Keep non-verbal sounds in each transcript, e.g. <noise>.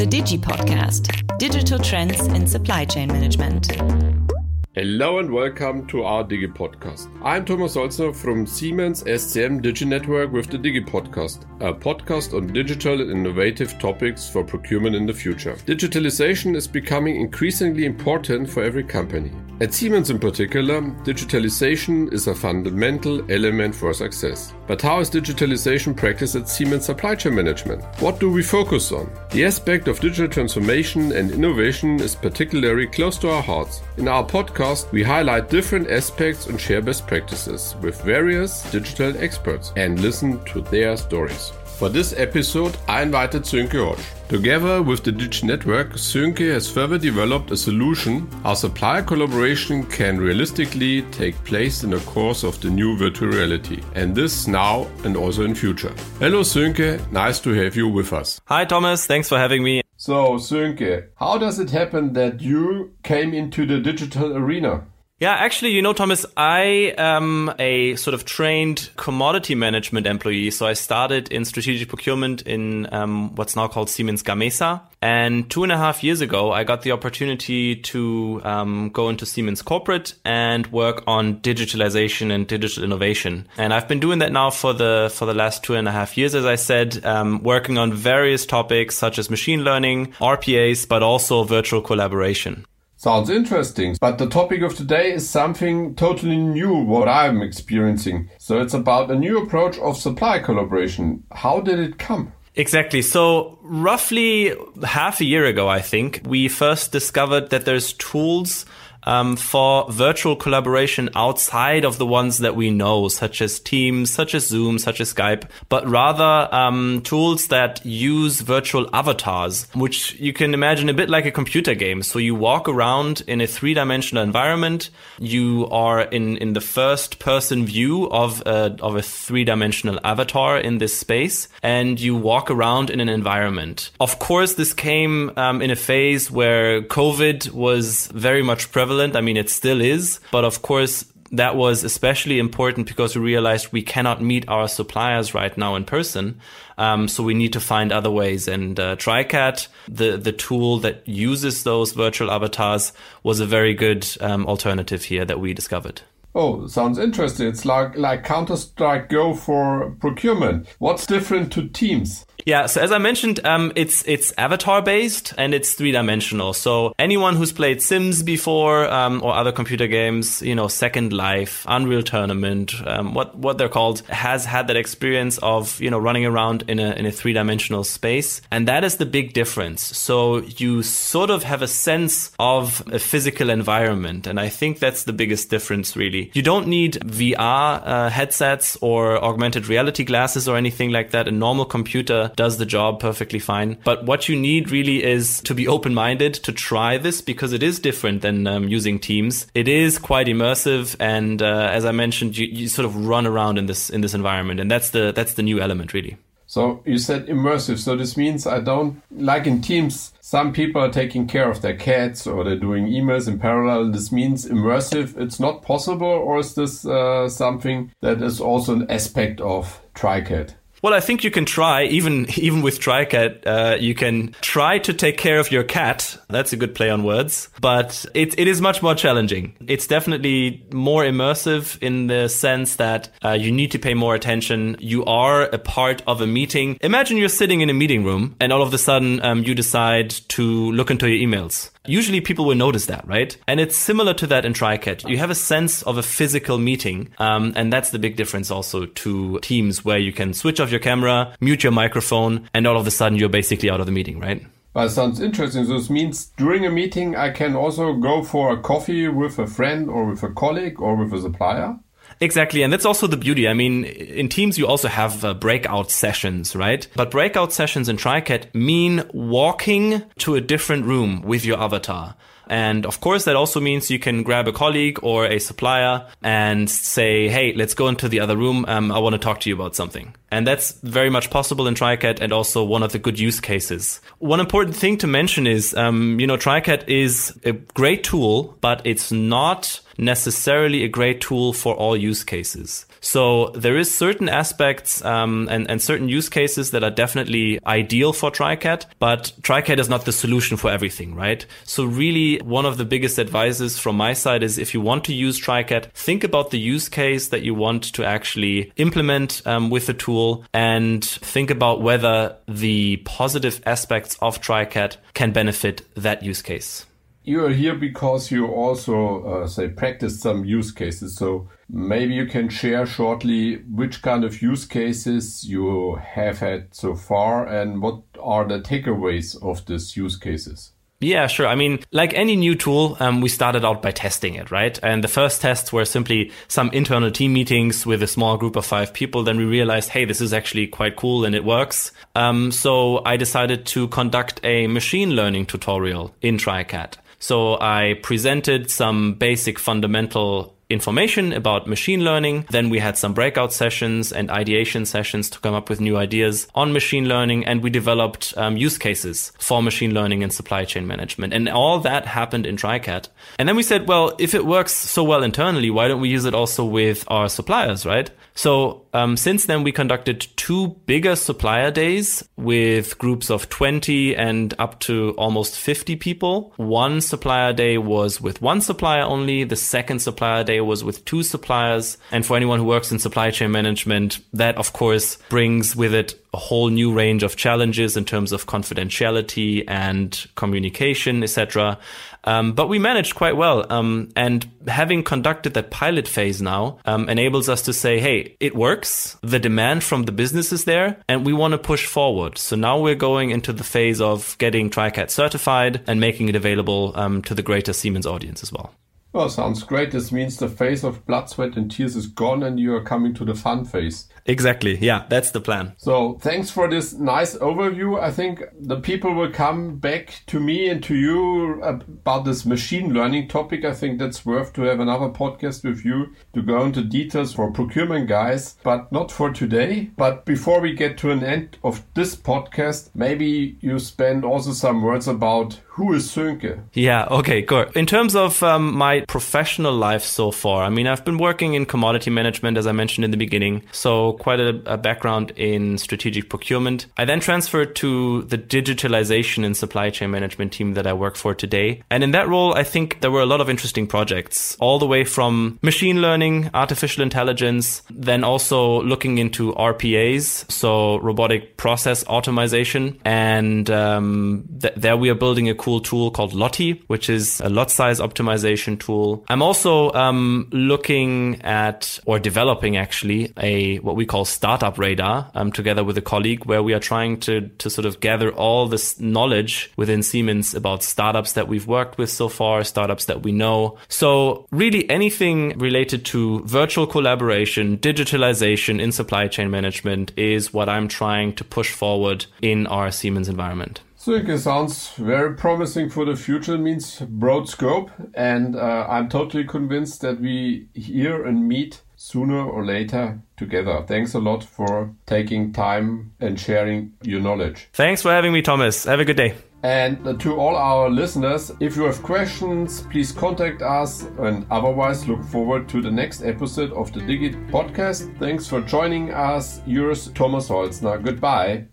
The Digi Podcast Digital Trends in Supply Chain Management. Hello and welcome to our Digi Podcast. I'm Thomas Holzner from Siemens SCM Digi Network with the Digi Podcast, a podcast on digital and innovative topics for procurement in the future. Digitalization is becoming increasingly important for every company. At Siemens in particular, digitalization is a fundamental element for success. But how is digitalization practiced at Siemens Supply Chain Management? What do we focus on? The aspect of digital transformation and innovation is particularly close to our hearts. In our podcast, we highlight different aspects and share best practices with various digital experts and listen to their stories. For this episode, I invited Sönke Hotsch. Together with the Digi Network, Sönke has further developed a solution how supplier collaboration can realistically take place in the course of the new virtual reality, and this now and also in future. Hello Sönke, nice to have you with us. Hi Thomas, thanks for having me. So Sönke, how does it happen that you came into the digital arena? Yeah, actually, you know, Thomas, I am a sort of trained commodity management employee. So I started in strategic procurement in um, what's now called Siemens Gamesa. And two and a half years ago, I got the opportunity to um, go into Siemens corporate and work on digitalization and digital innovation. And I've been doing that now for the for the last two and a half years, as I said, um, working on various topics such as machine learning, RPAs, but also virtual collaboration. Sounds interesting. But the topic of today is something totally new, what I'm experiencing. So it's about a new approach of supply collaboration. How did it come? Exactly. So roughly half a year ago, I think, we first discovered that there's tools um, for virtual collaboration outside of the ones that we know, such as Teams, such as Zoom, such as Skype, but rather um, tools that use virtual avatars, which you can imagine a bit like a computer game. So you walk around in a three dimensional environment. You are in, in the first person view of a, of a three dimensional avatar in this space, and you walk around in an environment. Of course, this came um, in a phase where COVID was very much prevalent prevalent. I mean, it still is. But of course, that was especially important because we realized we cannot meet our suppliers right now in person. Um, so we need to find other ways. And uh, TriCAT, the the tool that uses those virtual avatars, was a very good um, alternative here that we discovered. Oh, sounds interesting. It's like like Counter Strike Go for procurement. What's different to Teams? Yeah, so as I mentioned, um, it's it's avatar based and it's three dimensional. So anyone who's played Sims before um, or other computer games, you know, Second Life, Unreal Tournament, um, what what they're called, has had that experience of you know running around in a in a three dimensional space, and that is the big difference. So you sort of have a sense of a physical environment, and I think that's the biggest difference. Really, you don't need VR uh, headsets or augmented reality glasses or anything like that. A normal computer does the job perfectly fine. But what you need really is to be open minded to try this because it is different than um, using Teams. It is quite immersive, and uh, as I mentioned, you, you sort of run around in this in this environment, and that's the that's the new element really. So you said immersive. So this means I don't like in Teams. Some people are taking care of their cats or they're doing emails in parallel. This means immersive. It's not possible, or is this uh, something that is also an aspect of TriCAT? Well, I think you can try, even <laughs> even with TriCAT, uh, you can try to take care of your cat. That's a good play on words, but it, it is much more challenging. It's definitely more immersive in the sense that uh, you need to pay more attention. You are a part of a meeting. Imagine you're sitting in a meeting room and all of a sudden um, you decide to look into your emails. Usually people will notice that, right? And it's similar to that in TriCAT. You have a sense of a physical meeting. Um, and that's the big difference also to Teams where you can switch off your camera, mute your microphone, and all of a sudden you're basically out of the meeting, right? That sounds interesting. So this means during a meeting, I can also go for a coffee with a friend or with a colleague or with a supplier. Exactly. And that's also the beauty. I mean, in Teams, you also have uh, breakout sessions, right? But breakout sessions in TriCAT mean walking to a different room with your avatar. And of course, that also means you can grab a colleague or a supplier and say, Hey, let's go into the other room. Um, I want to talk to you about something. And that's very much possible in TriCAT and also one of the good use cases. One important thing to mention is, um, you know, TriCAT is a great tool, but it's not necessarily a great tool for all use cases. So there is certain aspects um, and, and certain use cases that are definitely ideal for TriCAT, but TriCAT is not the solution for everything, right? So really one of the biggest advices from my side is if you want to use TriCAT, think about the use case that you want to actually implement um, with the tool and think about whether the positive aspects of TriCAT can benefit that use case you are here because you also uh, say practice some use cases so maybe you can share shortly which kind of use cases you have had so far and what are the takeaways of these use cases yeah, sure. I mean, like any new tool, um, we started out by testing it, right? And the first tests were simply some internal team meetings with a small group of five people. Then we realized, hey, this is actually quite cool and it works. Um, so I decided to conduct a machine learning tutorial in TriCAT. So I presented some basic fundamental information about machine learning. Then we had some breakout sessions and ideation sessions to come up with new ideas on machine learning. And we developed um, use cases for machine learning and supply chain management. And all that happened in TriCAT. And then we said, well, if it works so well internally, why don't we use it also with our suppliers, right? So um, since then, we conducted two bigger supplier days with groups of 20 and up to almost 50 people. One supplier day was with one supplier only. The second supplier day was with two suppliers. And for anyone who works in supply chain management, that of course brings with it a whole new range of challenges in terms of confidentiality and communication, etc. Um, but we managed quite well. Um, and having conducted that pilot phase now um, enables us to say, hey, it works. The demand from the business is there, and we want to push forward. So now we're going into the phase of getting TriCAT certified and making it available um, to the greater Siemens audience as well. Oh, sounds great. This means the phase of blood, sweat, and tears is gone, and you are coming to the fun phase. Exactly. Yeah, that's the plan. So, thanks for this nice overview. I think the people will come back to me and to you about this machine learning topic. I think that's worth to have another podcast with you to go into details for procurement guys, but not for today. But before we get to an end of this podcast, maybe you spend also some words about who is Sönke? Yeah, okay, good. In terms of um, my professional life so far, I mean, I've been working in commodity management, as I mentioned in the beginning, so quite a, a background in strategic procurement. I then transferred to the digitalization and supply chain management team that I work for today. And in that role, I think there were a lot of interesting projects, all the way from machine learning, artificial intelligence, then also looking into RPAs, so robotic process automation. And um, th- there we are building a cool tool called Lottie, which is a lot size optimization tool. I'm also um, looking at or developing actually a what we call startup radar um, together with a colleague where we are trying to to sort of gather all this knowledge within Siemens about startups that we've worked with so far, startups that we know. So really anything related to virtual collaboration, digitalization in supply chain management is what I'm trying to push forward in our Siemens environment. Sönke sounds very promising for the future. It means broad scope, and uh, I'm totally convinced that we hear and meet sooner or later together. Thanks a lot for taking time and sharing your knowledge. Thanks for having me, Thomas. Have a good day. And to all our listeners, if you have questions, please contact us. And otherwise, look forward to the next episode of the Digi podcast. Thanks for joining us. Yours, Thomas Holzner. Goodbye.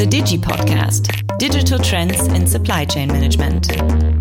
The Digi Podcast Digital Trends in Supply Chain Management.